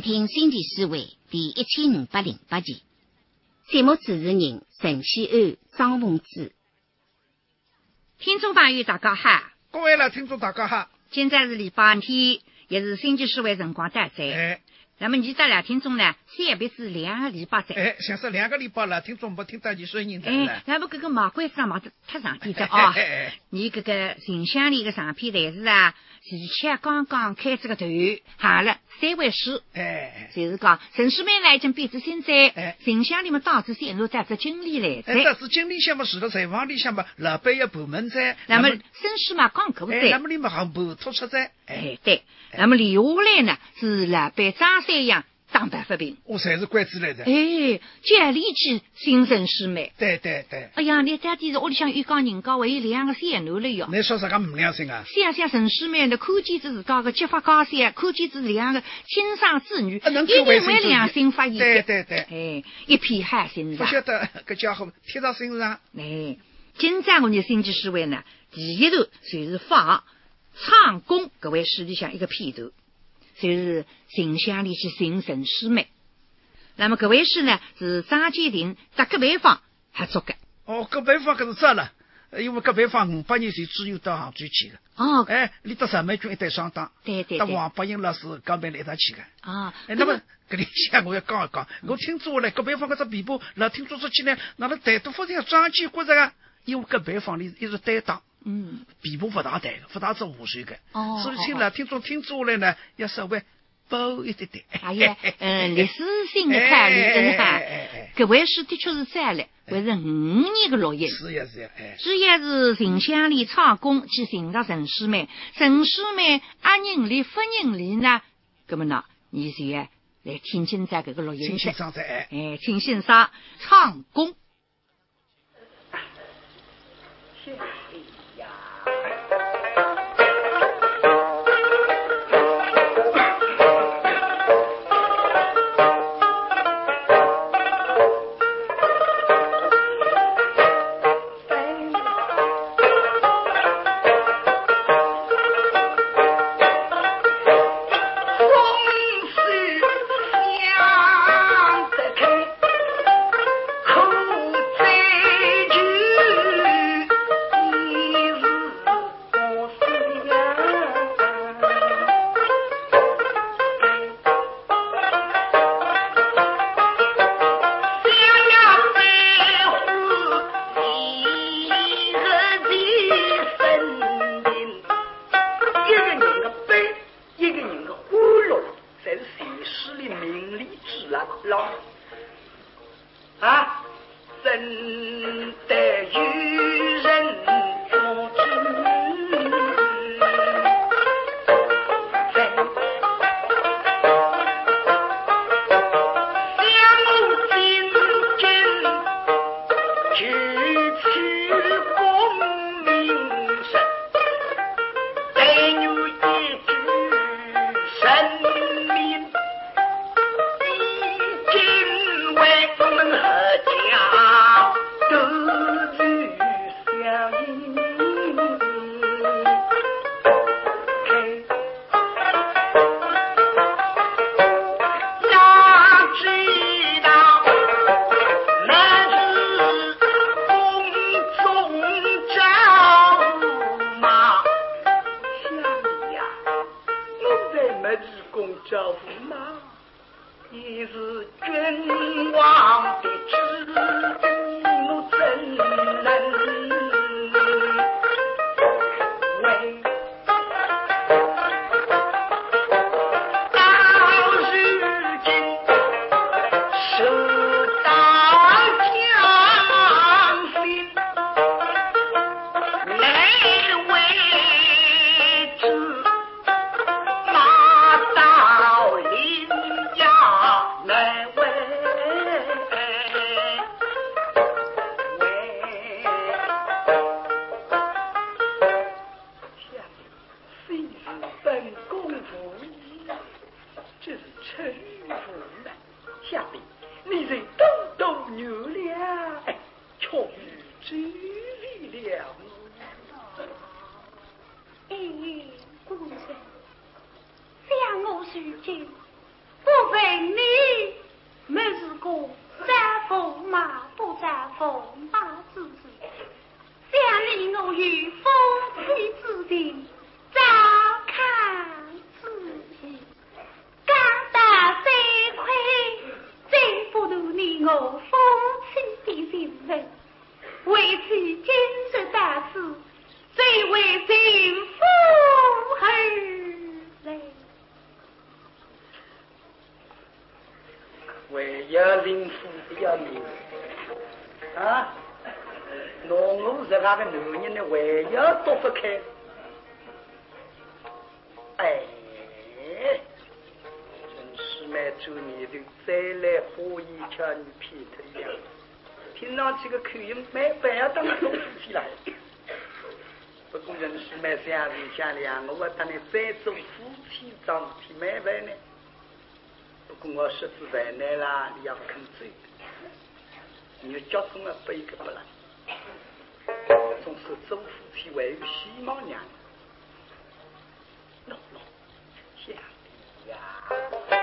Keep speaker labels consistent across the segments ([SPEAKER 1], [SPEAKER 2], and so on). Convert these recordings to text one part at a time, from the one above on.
[SPEAKER 1] 请听《新奇思维》第一千五百零八集。节目主持人陈希安、张凤芝。听众朋友，大家好！
[SPEAKER 2] 各位老听众，大家好！
[SPEAKER 1] 现在是礼拜天，也是《新奇思维》辰光大在。
[SPEAKER 2] 哎。
[SPEAKER 1] 那么你这两听众呢？三别是两个礼拜在。
[SPEAKER 2] 哎，想说两个礼拜了，听众没听到你声音的。
[SPEAKER 1] 哎，那么这个马贵生忙得太长点的啊！你这个形象里的长篇台是啊，而且刚刚开这个头，下了三位数。
[SPEAKER 2] 哎，
[SPEAKER 1] 就是讲陈世妹呢已经变成现在信箱里面到处显露在这经理来
[SPEAKER 2] 在。但是经理项目除了采访里项目，老板要部门在。
[SPEAKER 1] 那么绅士嘛刚过在。
[SPEAKER 2] 那么你们还部突出在？
[SPEAKER 1] 哎，对。那么留下来呢是老板张三阳。当白发兵，
[SPEAKER 2] 我才是官职来的。
[SPEAKER 1] 哎，家里去新生师妹。
[SPEAKER 2] 对对对。
[SPEAKER 1] 哎呀，你到底是屋里向又讲人家还有两个三奴了哟。
[SPEAKER 2] 你说啥个唔良心啊？
[SPEAKER 1] 想想陈师妹，那可见是自家个结发高三，可见是两个亲生子女，
[SPEAKER 2] 一
[SPEAKER 1] 定为良心发现。
[SPEAKER 2] 对对对。
[SPEAKER 1] 哎，一片海心
[SPEAKER 2] 上。不晓得这家伙贴到身上。
[SPEAKER 1] 哎，今朝我们新奇思维呢，第一头就是放唱功各位实际上一个片头。就是形象里是形神师妹，那么各位是呢是张建庭在隔壁方合作的。
[SPEAKER 2] 哦，隔壁方可是这了，因为隔壁方五八年前只有到杭州去的。
[SPEAKER 1] 哦，
[SPEAKER 2] 哎，你到上美军一对双档，
[SPEAKER 1] 对对对，
[SPEAKER 2] 到王伯英老师刚边来他去的。
[SPEAKER 1] 啊，
[SPEAKER 2] 那么搿里向我要讲一讲，我听说了隔壁方搿只皮包，老听说出去呢，那么台都发现张建国这个，因为隔壁方里一直担当。
[SPEAKER 1] 嗯，
[SPEAKER 2] 皮部不大带，不大做无水的，
[SPEAKER 1] 哦，
[SPEAKER 2] 所以请了听众听出来呢，要稍微薄一点点。
[SPEAKER 1] 哎呀，嗯，历史性的考虑真哈，各位是的确是在了，还是五年的录音。
[SPEAKER 2] 是呀是呀，哎，
[SPEAKER 1] 主要是形象里唱功去寻找陈师妹，陈师妹阿人里夫人里呢，那么呢，你就来听清在这个录音。
[SPEAKER 2] 听欣赏在
[SPEAKER 1] 哎，请欣赏唱功。
[SPEAKER 3] 哎，公子，想我如今不
[SPEAKER 4] 问你，没是个丈夫马不丈夫马之子，想你我与夫妻之情，照看自己。刚大三亏，真不如你我，为此今日大事，最为幸福而来。
[SPEAKER 1] 为要幸福不要命啊！侬我是那个男人呢，还要躲不开。哎，真是蛮做年头，再来花言巧语骗他样，听上去个口音蛮不要当种夫妻了。不过人是蛮相人相两，我当你再做夫妻桩事体蛮烦呢。不过我说是为难啦，你要肯走，你要交送了不一个不啦？总是做夫妻为希望娘，喏喏，想的呀。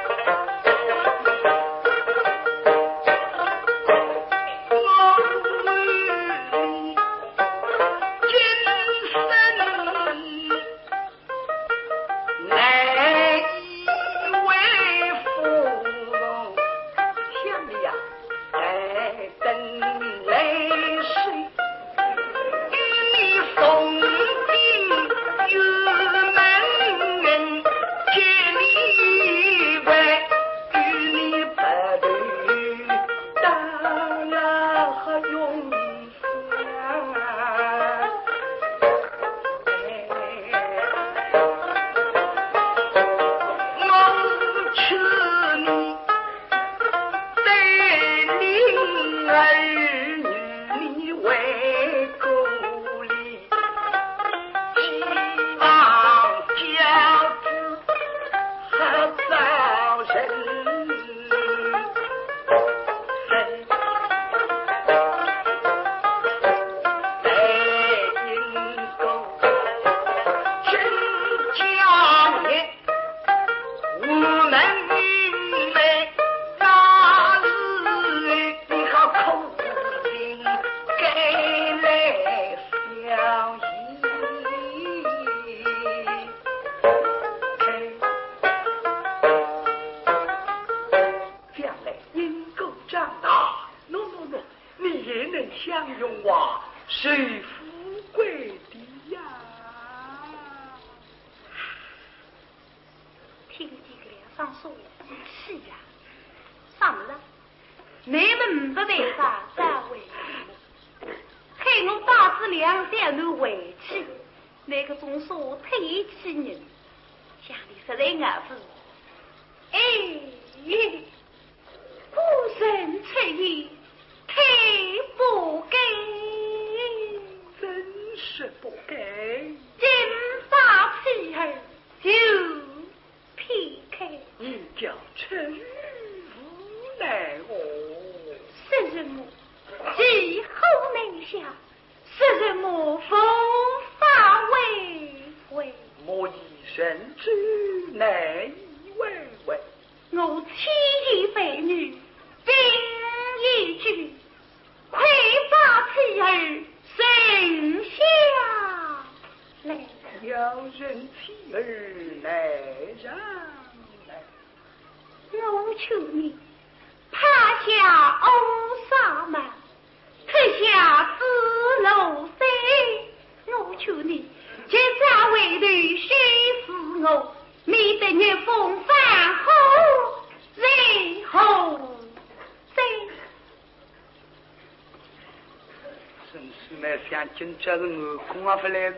[SPEAKER 1] 今朝是我空啊，不来是。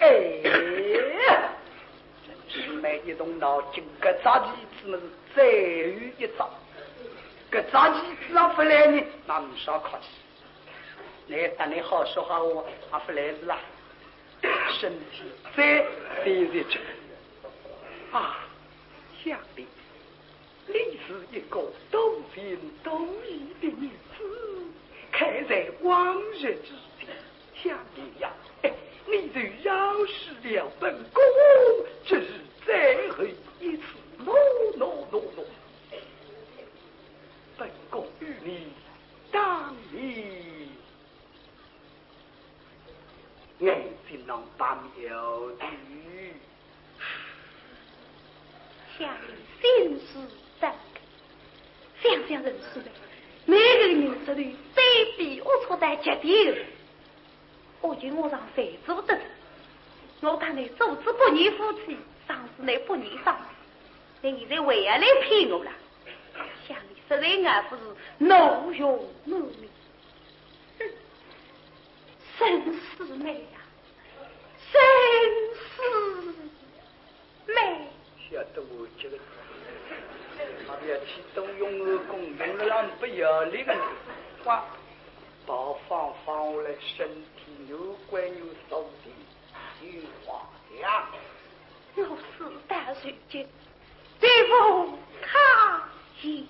[SPEAKER 1] 哎，真是没一动脑筋，搿扎棋子么是再有一招。搿扎棋子啊不来呢，那没少客气。你等你好说好话，啊不来是啦，身体再对得着。啊，想必你是一个懂情懂义的女子，看在往日之情，想必呀，哎你就饶失了本宫，这是最后一次喏喏喏喏，本宫与你当你眼睛能把苗的，
[SPEAKER 3] 想你心思真想想人世的，每个人这里卑鄙龌龊在极点，我就我让谁做得我看你做之不义夫妻，丧事你不义丧，你现在为何来骗我了？想你实在俺不是怒勇满面，哼，生死美呀，真是美。
[SPEAKER 1] 晓得我这个，他要去动用我功，用了让不要脸的话，把放放我来身体有关有手的。金花娘，
[SPEAKER 3] 我是大水军，对不他一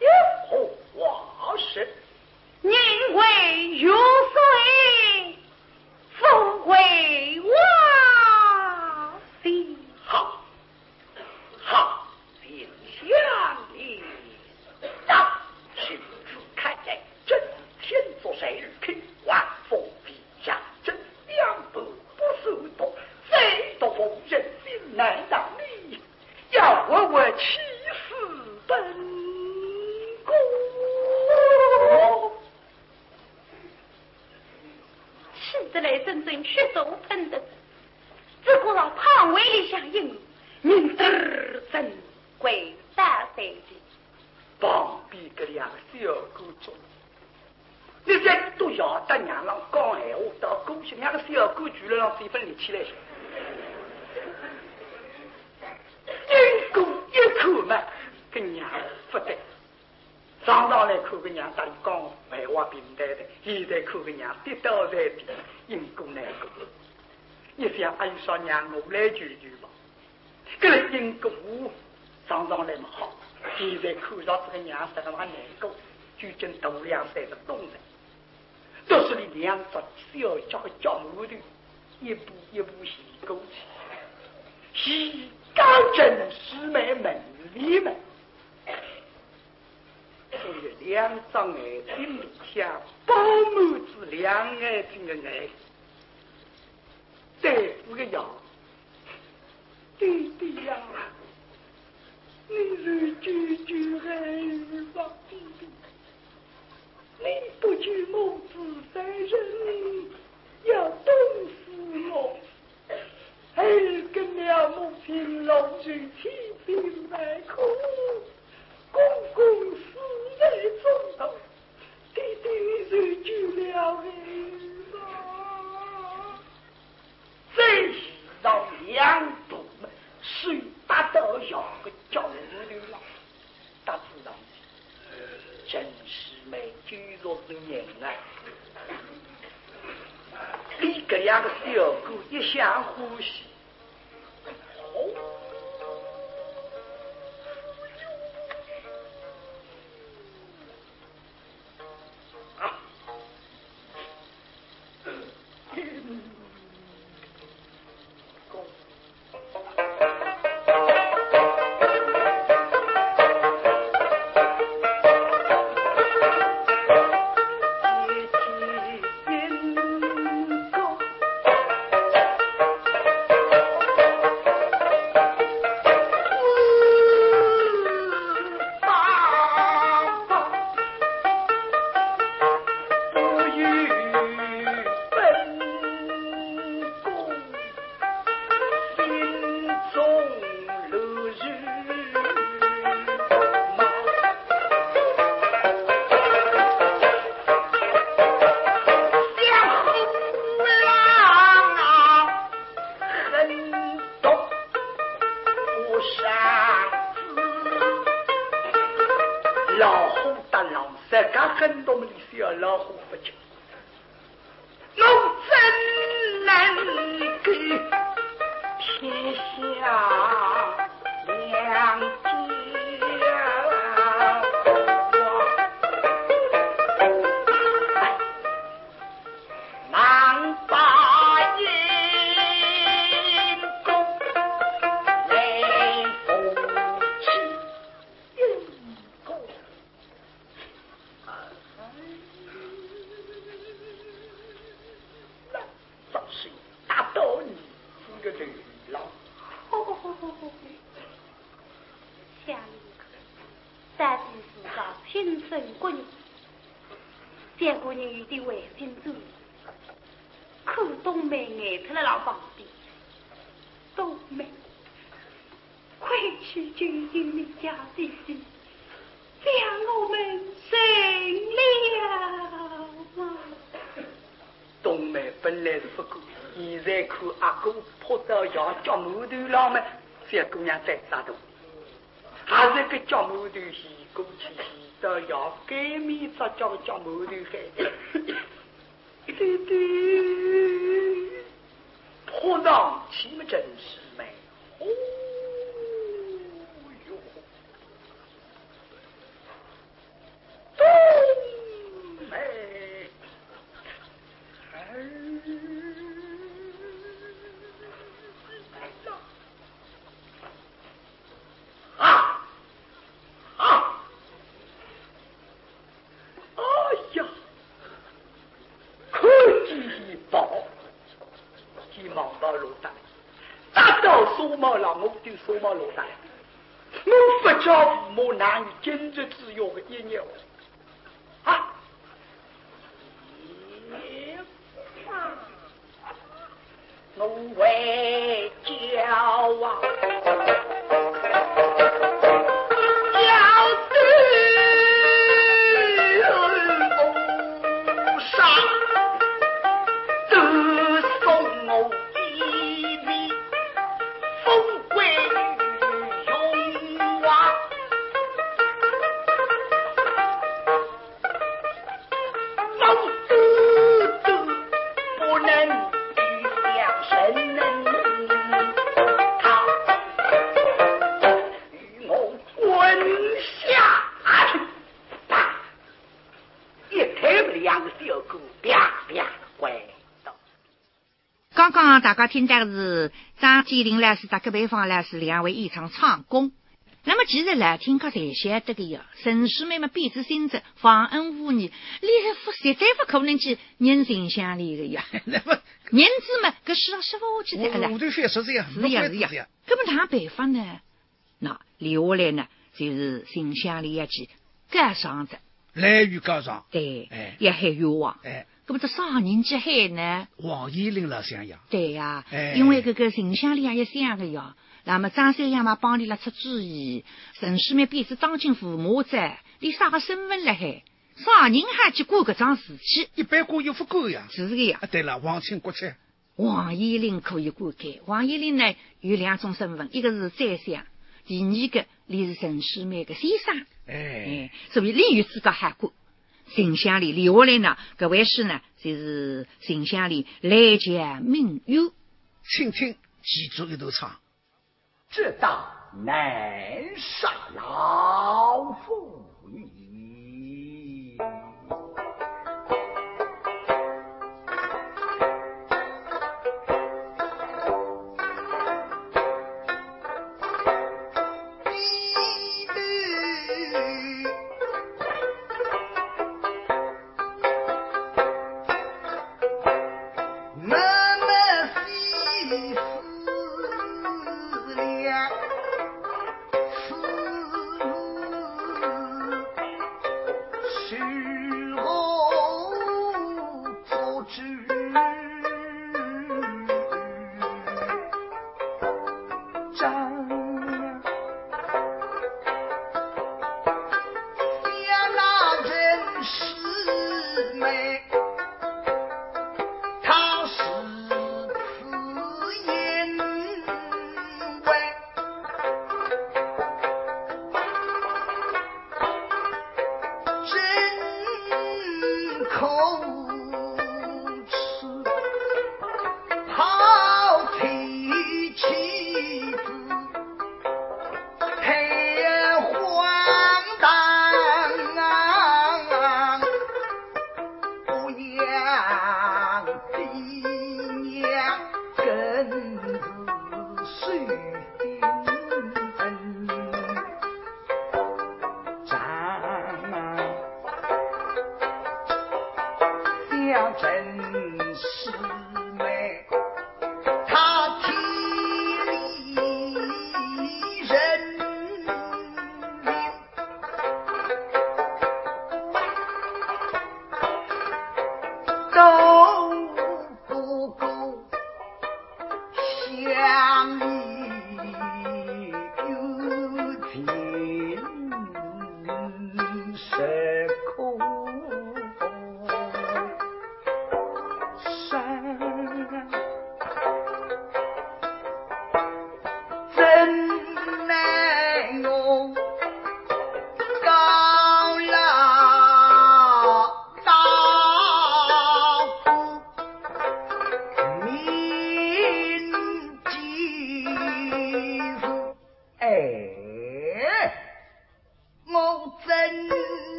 [SPEAKER 1] 有何话事？
[SPEAKER 3] 宁为玉碎，复为瓦砾。
[SPEAKER 1] 好，好，心想你，到亲自看在真天作谁肯万佛陛下真两不。手段，再多风人心难当你，要问我气死本
[SPEAKER 3] 来真正血手喷的，只顾让胖威里相应，明得真归大三级。
[SPEAKER 1] 旁边个两个小姑子。你再都要得娘让讲闲话，到过去两个小狗居然让这份力气来，一过一口嘛，跟娘不得。常常来看个娘，打里讲废话平淡的，现在看个娘跌倒在地，因果难过。你想还有啥娘我来救救吧？这个因果常常来么好，现在看到这个娘实在蛮难过，究竟度量三个东人。都是你两只小脚和脚后头，一步一步行过去，洗高正师妹门里门，还有两张眼睛里下饱满子两眼睛的眼，再不个药，弟弟呀，你是句句爱语吧，弟弟。你不惧母子三人，要冻死我！孩儿跟了母亲老去七病百苦，公公死在中头，弟弟就救了儿吧。这是让两度们谁打到要个叫人了？大知道，真是。没居住是人啊！你这两个小狗一向欢喜。个
[SPEAKER 4] 冬梅挨脱了老旁边，冬梅，快去就有你家弟弟，将我们生了。
[SPEAKER 1] 冬梅本来是不够，现在看阿哥跑到要叫木头了嘛，小姑娘在啥动？还是个叫木头洗过去，洗到要改面再叫个叫木头海。弟弟，跑上去嘛，真是美哟，冬梅。啊啊！哎呀，可见宝，急忙到罗大，打到苏毛了，我就苏毛罗大，我不叫父母难以坚持自由的一年
[SPEAKER 5] 大家听到的是张继林老师搭隔壁方老师两位演唱唱功。那么其实来听课才晓得的呀，陈世美嘛，彼此心着，忘恩负义，你不实在不可能去人情相里的呀。
[SPEAKER 2] 那么
[SPEAKER 5] 人子嘛，搿世上说不下去的了
[SPEAKER 2] 我我。对说是这样，
[SPEAKER 5] 是呀是呀，搿么哪办法呢？那留下来呢，就是心乡里要去改上子，
[SPEAKER 2] 来与高上，
[SPEAKER 5] 对
[SPEAKER 2] 哎，
[SPEAKER 5] 要喊冤枉。
[SPEAKER 2] 哎，
[SPEAKER 5] 搿么这啥人去喊呢？
[SPEAKER 2] 王延龄老乡呀，
[SPEAKER 5] 对呀、
[SPEAKER 2] 哎
[SPEAKER 5] 因为搿个形象里也想个呀。那么张三爷嘛帮你了出主意，陈世美便是当今父母在，你啥个身份了还？啥人还去管搿桩事体？
[SPEAKER 2] 一般过又不够呀。
[SPEAKER 5] 是这个呀
[SPEAKER 2] 啊，。对了，皇亲国戚，
[SPEAKER 5] 王延龄可以管改，王延龄呢有两种身份，一个是宰相，第二个你是陈世美的先生，
[SPEAKER 2] 哎，
[SPEAKER 5] 哎，所以另有资格还管。形象里留下来呢，搿位是呢，就是信箱里来家名誉。
[SPEAKER 2] 请听记住一头唱。
[SPEAKER 1] 这当南沙老妇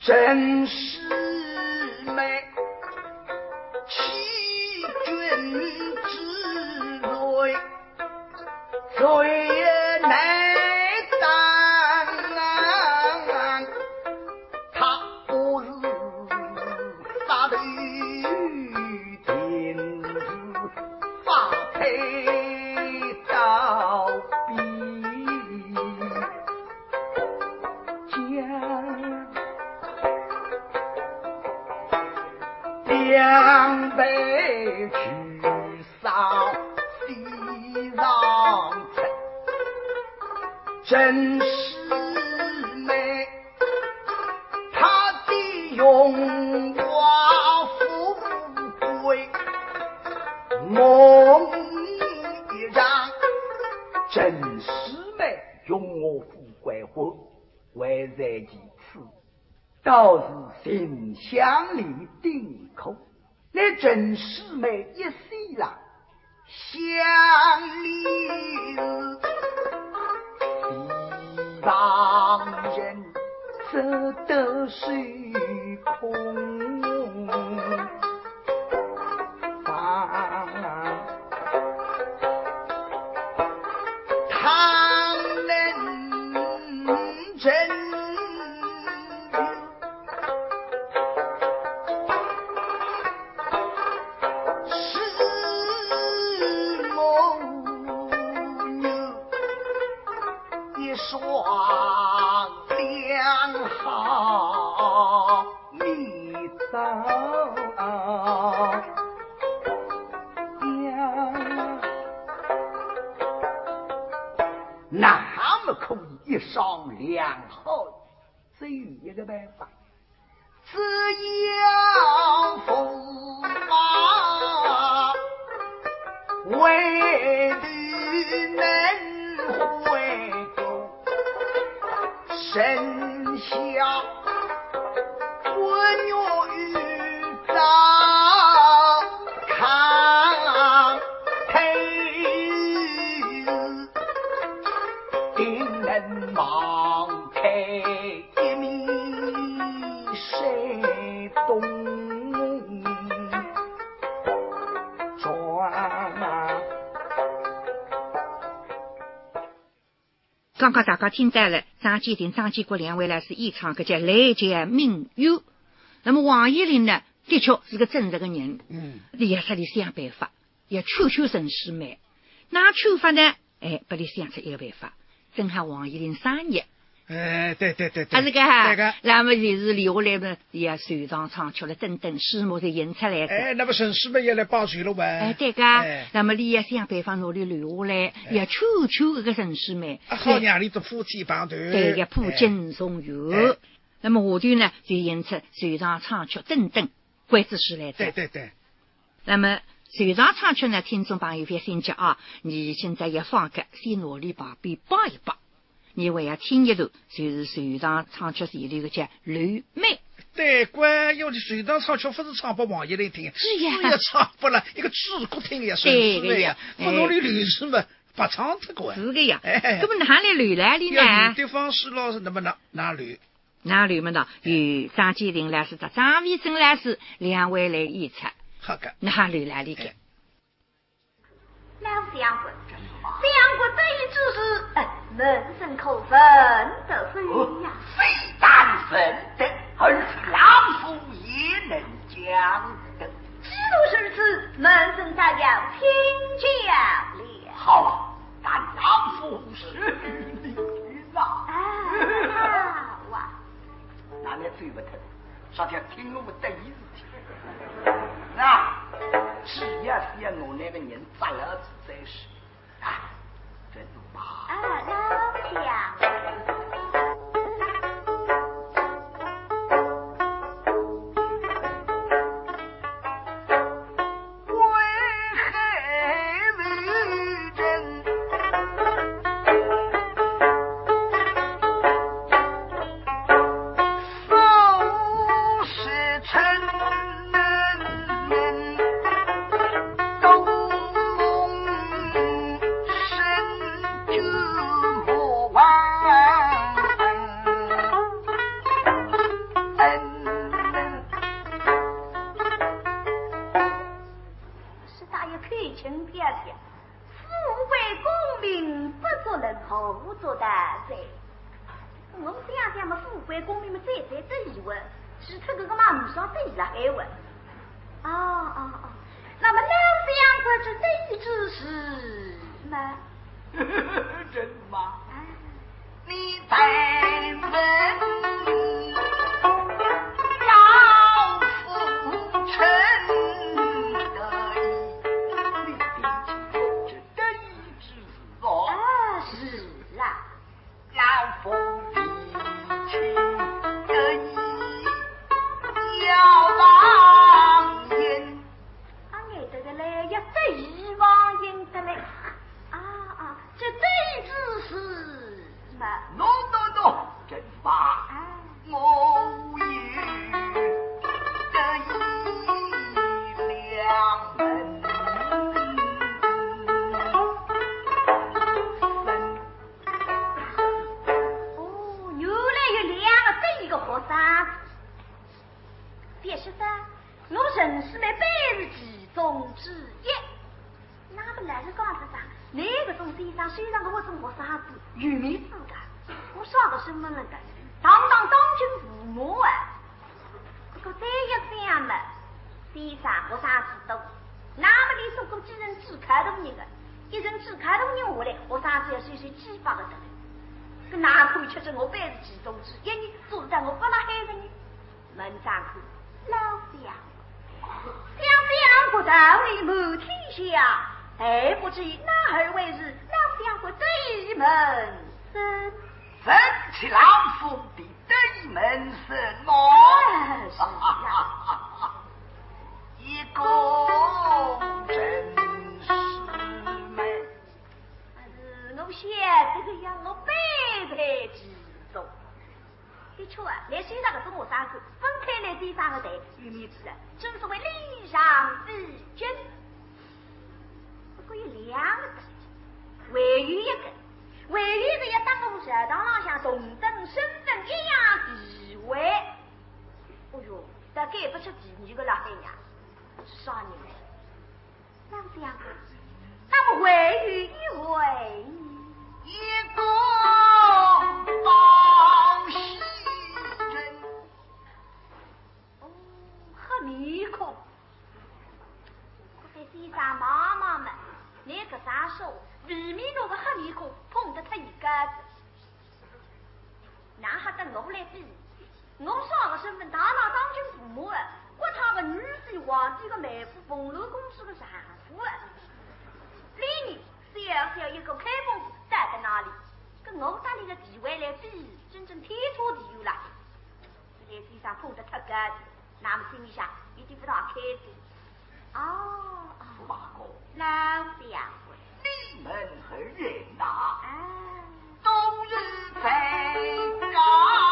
[SPEAKER 6] 真是刚好，你走、啊，娘那么可以一商两好，只有一个办法，只要风马为的能回。神。
[SPEAKER 5] 刚刚大家听到了张继廷、张继国两位呢是演唱个叫《来杰命忧》。那么王一林呢，的确是个正直的人，
[SPEAKER 2] 嗯，
[SPEAKER 5] 也是里想办法，也求求陈世美。那求法呢？哎，把你想出一个办法，正好王一林生日，
[SPEAKER 2] 哎，对对对对，
[SPEAKER 5] 啊，这个那么就是留下来呢，也船上唱曲了，等等，诗幕才引出来的。
[SPEAKER 2] 哎，那么沈师妹也来帮水了哇？
[SPEAKER 5] 哎，对个
[SPEAKER 2] 哎，
[SPEAKER 5] 那么你也想办法努力留下来，也求求这个城市们，
[SPEAKER 2] 啊好让你做夫妻帮团。
[SPEAKER 5] 对个普京送油
[SPEAKER 2] 哎。
[SPEAKER 5] 那么下段呢，就引出船上唱曲等等，关子诗来的。
[SPEAKER 2] 对对对，
[SPEAKER 5] 那么船上唱曲呢，听众朋友别心急啊，你现在也放个，先努力旁边帮一帮。你还要听一段，就是船上唱曲里头的叫《刘妹》。
[SPEAKER 2] 对，关要是水上唱曲，不是唱给王爷来听，
[SPEAKER 5] 是呀
[SPEAKER 2] 也唱不了一个主角听呀，沈
[SPEAKER 5] 对个
[SPEAKER 2] 师妹呀
[SPEAKER 5] 呀，
[SPEAKER 2] 不努力律师嘛，不唱这个。
[SPEAKER 5] 是个呀，
[SPEAKER 2] 哎
[SPEAKER 5] 那么哪里流来的
[SPEAKER 2] 要
[SPEAKER 5] 呢
[SPEAKER 2] 有？的方式老师，那么哪哪流？
[SPEAKER 5] 哪里么呢？有张建林老师和张维生老师两位来演出，
[SPEAKER 2] 好个，
[SPEAKER 5] 哪流来的个？
[SPEAKER 6] 老相国，相国这一只是，哎，人生可分得非呀。
[SPEAKER 1] 非但分得，而是老夫也能讲得。
[SPEAKER 6] 既如是此，门生再要听讲了。
[SPEAKER 1] 好，但老夫是你啊。
[SPEAKER 6] 啊，好啊，
[SPEAKER 1] 那你最不疼，上天听我们得意事体。啊，只要是要我那个人砸了子再是，啊。
[SPEAKER 6] 啊，老相富贵功名嘛，再再得以问，其他这个嘛，唔少得意了还问。哦哦哦，那么老相公这得意之事嘛，
[SPEAKER 1] 真吗？
[SPEAKER 6] 啊，
[SPEAKER 1] 你再问门
[SPEAKER 6] 上看，老相，想相国道理满天下，还不知那二位是老相国得意门生。
[SPEAKER 1] 分起老夫的得意门生
[SPEAKER 6] 啊
[SPEAKER 1] 哦
[SPEAKER 6] 是啊，
[SPEAKER 1] 一个真是美。
[SPEAKER 6] 还是我晓得个呀，我百倍其中。的确啊，来西上个中学生子分开来地上个队，有面子的，正所谓礼上比君。不过有两个特点，还有一个，还有一个要当我食堂浪向同等身份一样地位。哦哟，但给不出第二个老汉娘，是啥人呢？老相公，那么还有一位？
[SPEAKER 1] 一个
[SPEAKER 6] 我在地上妈妈们，那个啥说，未免那个黑面孔碰得他一个子。跟我来比。我上个身份大拿当亲父母，我他个女婿皇帝个妹夫，凤楼公主个丈夫。李你小小一个开封府，待在哪里？跟我当年的地位来比，真正天差地远了。在地上碰得太干，那么心里想，一定不大开心。哦，
[SPEAKER 1] 驸马公，
[SPEAKER 6] 老相公，
[SPEAKER 1] 你们何人呐？
[SPEAKER 6] 啊，
[SPEAKER 1] 冬日在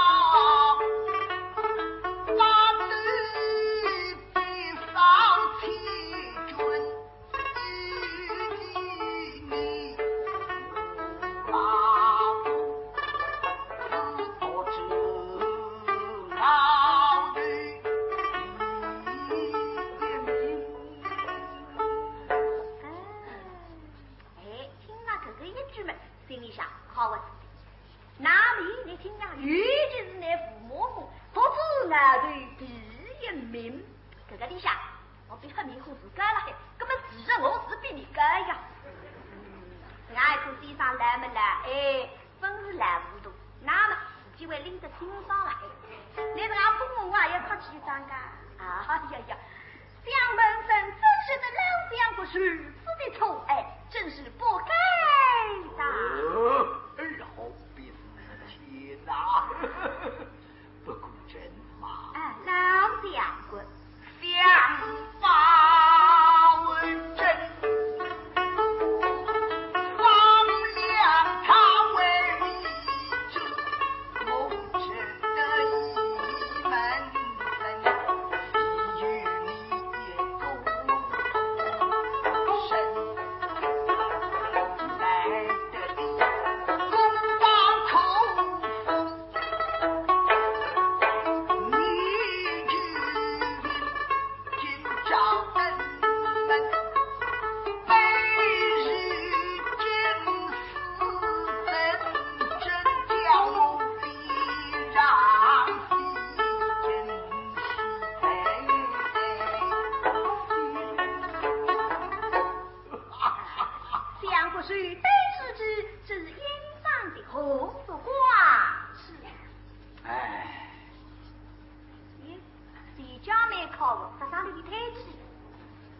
[SPEAKER 6] 靠
[SPEAKER 1] 我，
[SPEAKER 6] 他上里抬起，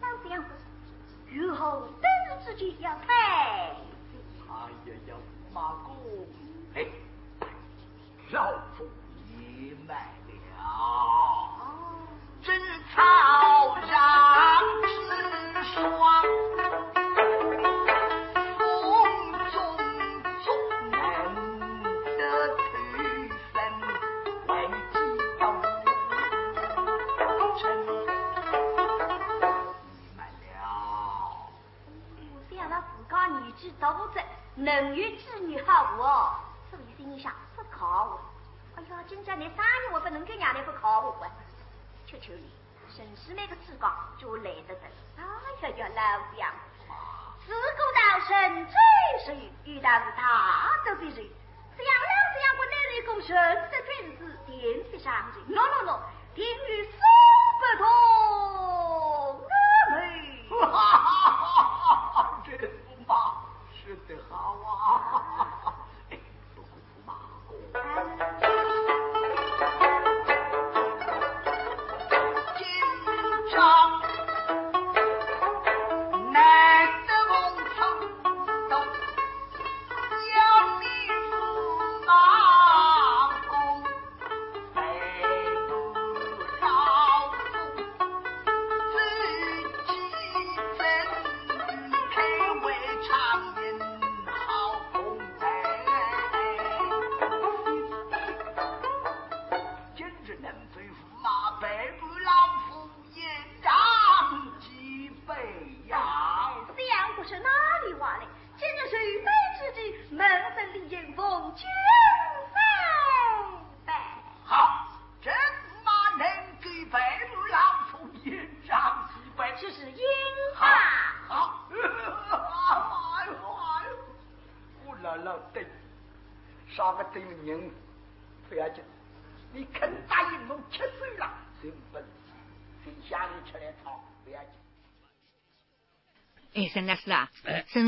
[SPEAKER 6] 老相公，日后对日之间要开
[SPEAKER 1] 哎呀呀，马公，哎，老夫也买了。
[SPEAKER 6] 哦，
[SPEAKER 1] 真草
[SPEAKER 6] 家年纪大不着，能与子女好哦，所以心里想不靠我。哎呀，今朝你生日我不能够让你不靠我啊！求求你，沈师妹个志刚就来得等。哎呀呀，老相公，自古道神最谁遇到是。大斗的人，这样老相公那里公神的君子，天地上人，no no no，定与手不同，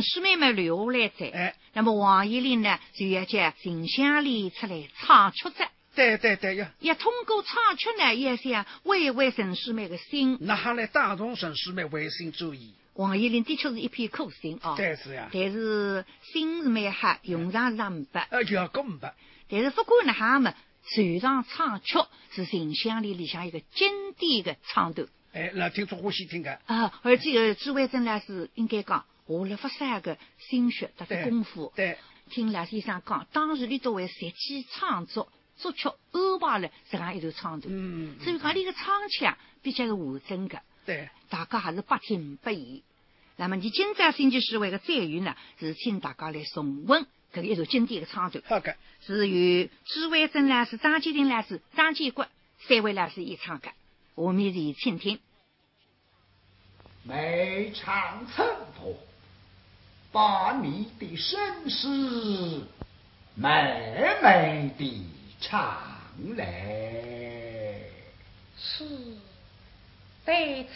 [SPEAKER 1] 哎，
[SPEAKER 5] 沈师妹们留下来在，
[SPEAKER 2] 哎
[SPEAKER 5] 那么王爷令呢就要叫秦香莲出来唱曲子。
[SPEAKER 2] 对对对呀，
[SPEAKER 5] 也通过唱曲呢，也想慰慰陈世美的心。
[SPEAKER 2] 那还来打动陈世美回心转意。
[SPEAKER 5] 王彦霖的确是一片苦心啊，
[SPEAKER 2] 对是呀，
[SPEAKER 5] 但是心是蛮黑，用场是五百，
[SPEAKER 2] 呃，要个五百。
[SPEAKER 5] 但是不管呢，哈么船上唱曲是形象里里向一个经典的唱段。
[SPEAKER 2] 哎，那听众欢喜听的。
[SPEAKER 5] 啊，而且个朱伟珍呢是应该讲下了不少个心血，得个功夫。
[SPEAKER 2] 对。
[SPEAKER 5] 听赖先生讲，当时你都会设计创作作曲安排了这样一段唱段。
[SPEAKER 2] 嗯。
[SPEAKER 5] 所以讲你个唱腔比较是完整的。
[SPEAKER 2] 对。
[SPEAKER 5] 大家还是百听不厌。那么你今朝星期四会的再遇呢，是请大家来重温这个一首经典的唱段。
[SPEAKER 2] 好的。
[SPEAKER 5] 是由朱伟珍老师、张建林老师、张建国三位老师演唱的。我们一起倾听。
[SPEAKER 6] 每场衬托，把你的身世美美的唱来。
[SPEAKER 4] 是，被称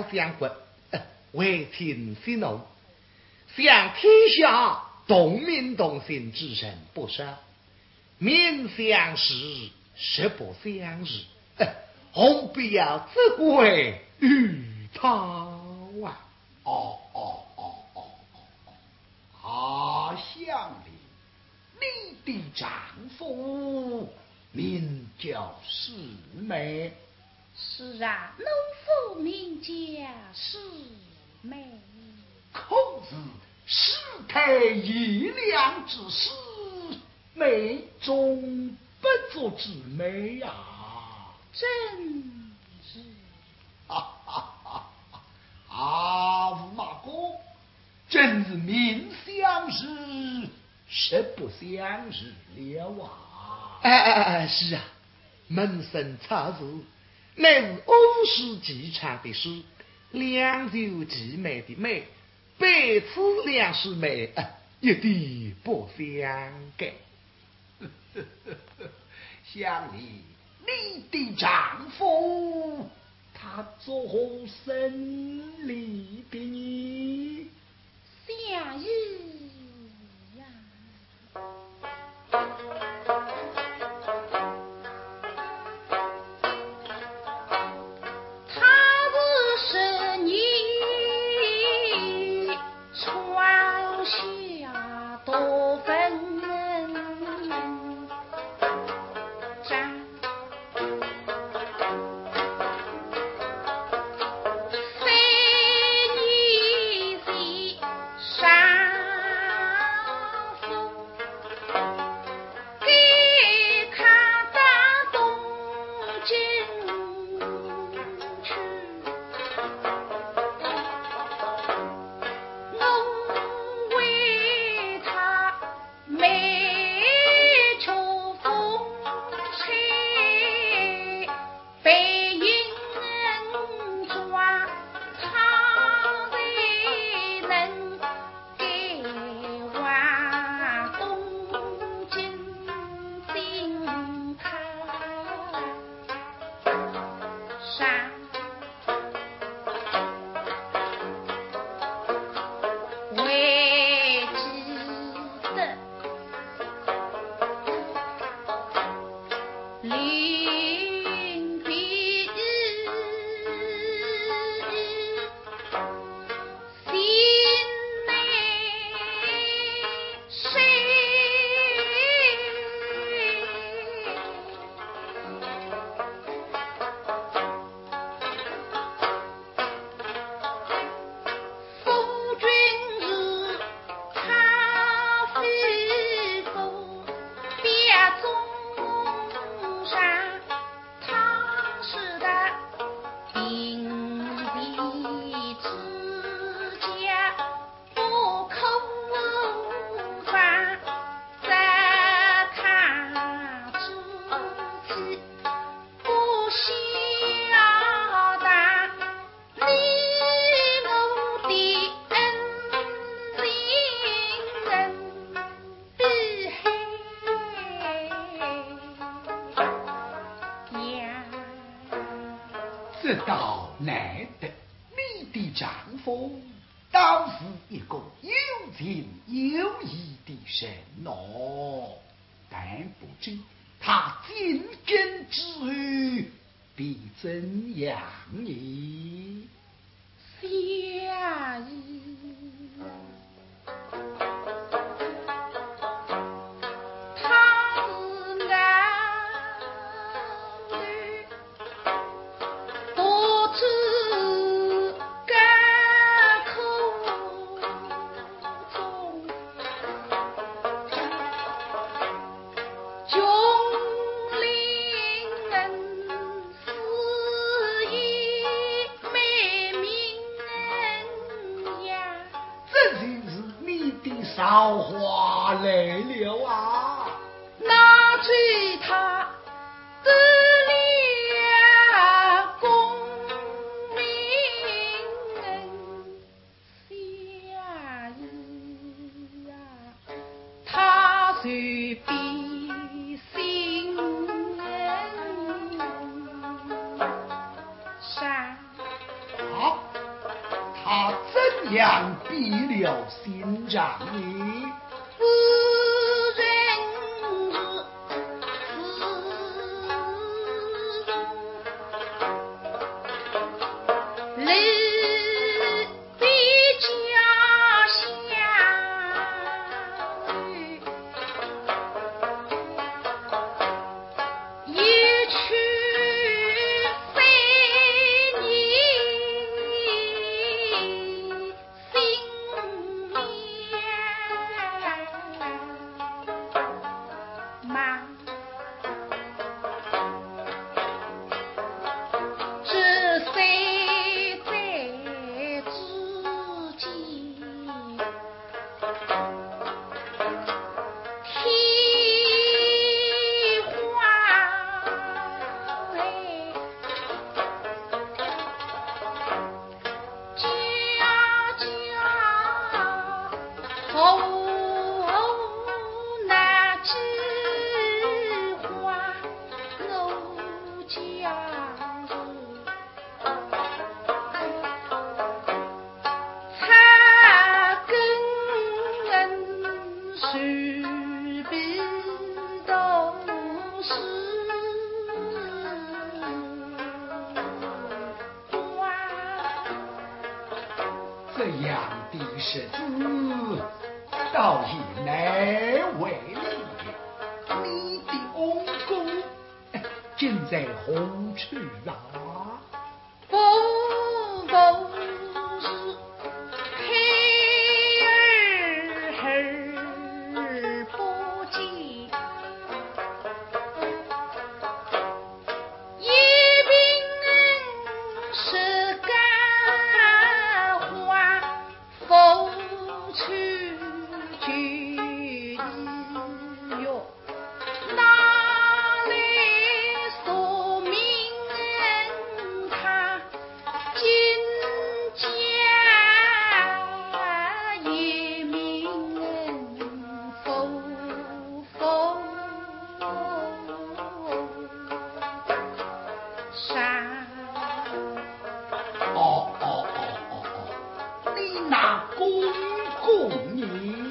[SPEAKER 7] 呀，老将军，呃为情息怒，想天下同名同姓之人不少，面相识，实不相识，何必要责怪于他啊？
[SPEAKER 1] 哦哦哦哦哦。哦！啊，想里，你的丈夫名叫师妹，
[SPEAKER 4] 是啊，农夫名叫师妹。
[SPEAKER 1] 可是师太一两之师美中不足之美呀、
[SPEAKER 4] 真是
[SPEAKER 1] 啊哈哈哈！啊，驸马公，真是名相识，实不相识了啊！
[SPEAKER 7] 哎哎哎哎，是啊，门生查实，乃是欧世纪唱的诗，两袖齐眉的眉，百此两师妹，哎一点不相干。
[SPEAKER 1] 想你，你的丈夫他做何生理的呢？
[SPEAKER 4] 夏日呀，想你，
[SPEAKER 1] 想你。
[SPEAKER 7] 公
[SPEAKER 4] 共鸣？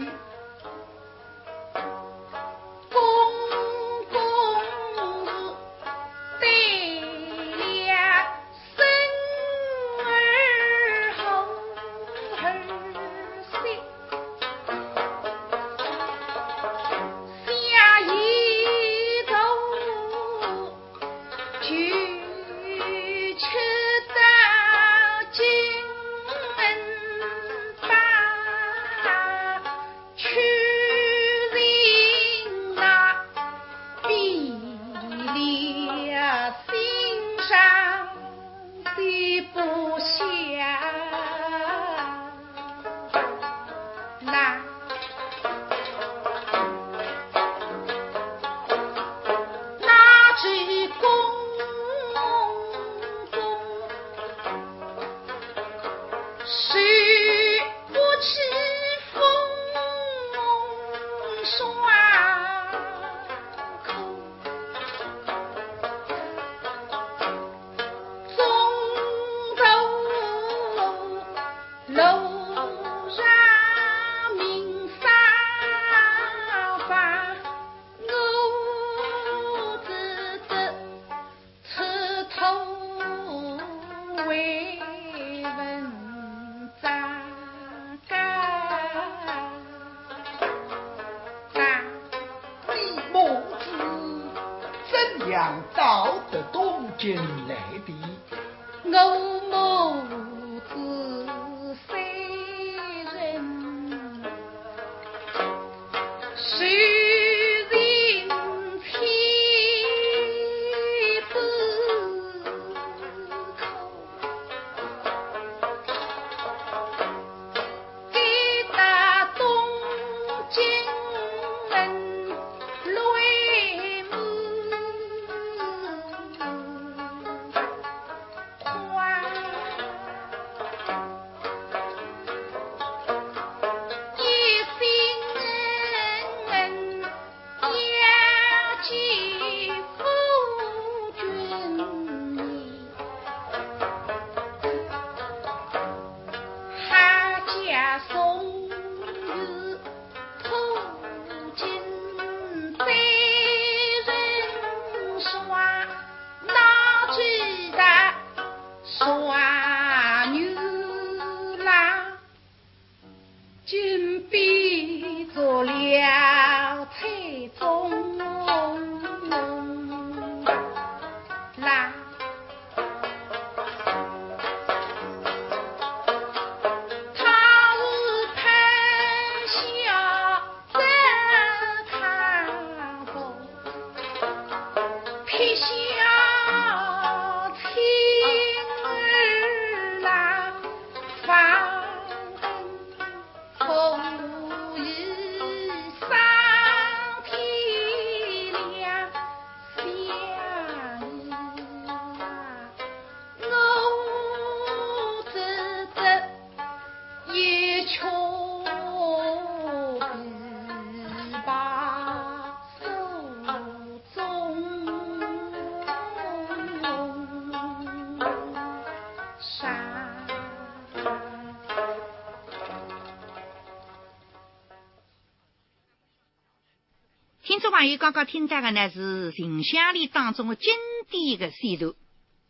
[SPEAKER 5] 朋友刚刚听到的呢是秦香里当中的经典的戏段，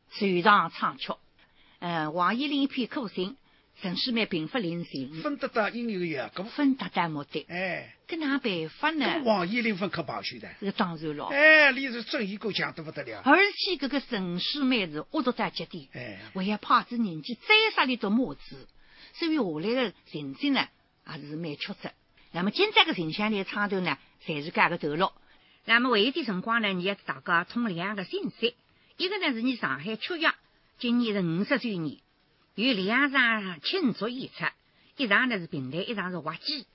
[SPEAKER 5] 随唱唱曲。呃，王一林一片苦心，陈世美并不领情，
[SPEAKER 2] 分得到应有的搿
[SPEAKER 5] 分达到目的。
[SPEAKER 2] 哎，
[SPEAKER 5] 搿哪办法呢？
[SPEAKER 2] 王一林分可保守的。
[SPEAKER 5] 这当然了。
[SPEAKER 2] 哎，你是正义够强得不得了。
[SPEAKER 5] 而且搿个陈世美是恶毒到极点，
[SPEAKER 2] 哎，
[SPEAKER 5] 为了怕子年纪再杀里夺母子，所以下来的成绩呢也是蛮曲折。那么今朝个形象里唱段呢，侪是搿个头路。那么还有一点辰光呢，你要大家通两个信息，一个呢是你上海曲艺。今年是五十周年，有两场庆祝演出，一场呢是平台，一场是滑稽。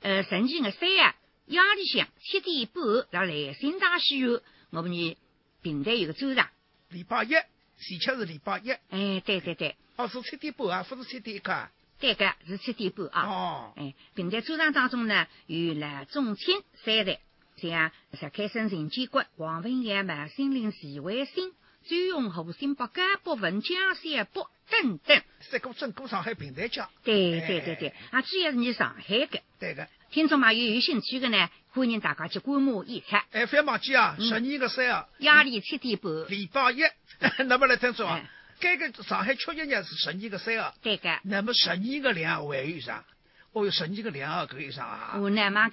[SPEAKER 5] 呃，神奇的三啊，夜里向七点半到来新大戏院，我们呢平台有个周场。
[SPEAKER 2] 礼拜一，前吃是礼拜一。
[SPEAKER 5] 哎，对对对。
[SPEAKER 2] 哦，是七点半啊，不是七点一刻。
[SPEAKER 5] 对个，是七点半啊。
[SPEAKER 2] 哦。
[SPEAKER 5] 哎，平台周场当中呢，有了中青三代，像石开生、陈建国、王文业、马新林、徐伟新。周永和、新北、甘博文、江山北等等，
[SPEAKER 2] 三个整个上海平台讲。
[SPEAKER 5] 对对对对，啊，主要是你上海的。
[SPEAKER 2] 对的。
[SPEAKER 5] 听众朋友有兴趣的呢，欢迎大家去观摩演出。
[SPEAKER 2] 哎，不要忘记啊，十二个三啊，
[SPEAKER 5] 夜里七点半，
[SPEAKER 2] 礼拜一，那么来听说啊，这个上海确一日是十二个三啊。那么十二个两还有啥？哦哟，十二个两啊，可以啥啊？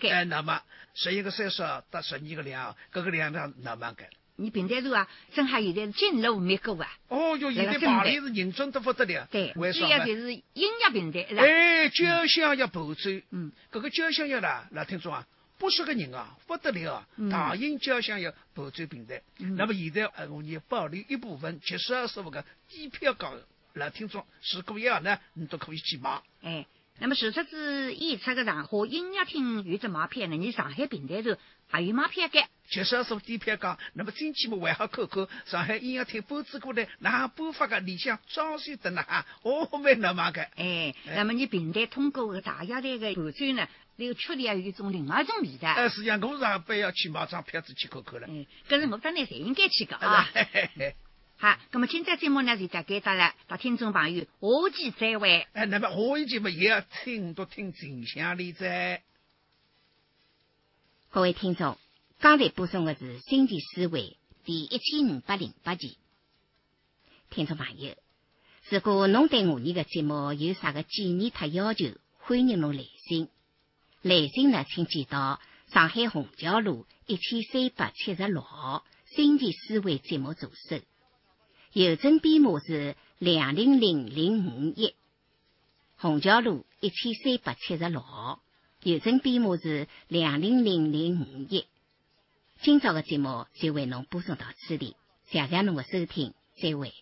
[SPEAKER 2] 哎，那么十一个三十到十二个两，搿个两两那么改。
[SPEAKER 5] 你平台路啊，正好现在进入没个啊。
[SPEAKER 2] 哦哟，现在旁里是人真的不得了。
[SPEAKER 5] 对，主要就是音乐平台？
[SPEAKER 2] 哎，交响乐伴奏，
[SPEAKER 5] 嗯，
[SPEAKER 2] 这个交响乐啦，来听众啊，不是个人啊，不得了啊，大型交响乐伴奏平台。那么现在呃，我们保留一部分七十二十五个机票高来听众，如果要呢，你都可以去买。
[SPEAKER 5] 哎，那么除此之演出个场合音乐厅有的买票呢，你上海平台头还有买票的。
[SPEAKER 2] 介绍说低票讲，那么进去么还好看看。上海音乐厅布置过来，那播发个里向装修的呢，哦，蛮那么个。
[SPEAKER 5] 哎，那么你平台通过个大家的个伴奏呢，那个确里还有一种另外一种味道。
[SPEAKER 2] 哎，是呀，我上班要去买张票子去看看了。
[SPEAKER 5] 嗯，可是我当然侪应该去个啊。好，那么今朝节目呢就大概到了，到听众朋友下期再会。
[SPEAKER 2] 哎，那么下一期嘛也要听多听静香里在。
[SPEAKER 8] 各位听众。刚才播送的是《新奇思维》第一千五百零八集。听众朋友，如果侬对我们的节目有啥个建议和要求，欢迎侬来信。来信呢，请寄到上海虹桥路一千三百七十六号《新奇思维》节目组收。邮政编码是两零零零五一。虹桥路一千三百七十六号，邮政编码是两零零零五一。今朝的节目就为侬播送到此地，谢谢侬的收听，再会。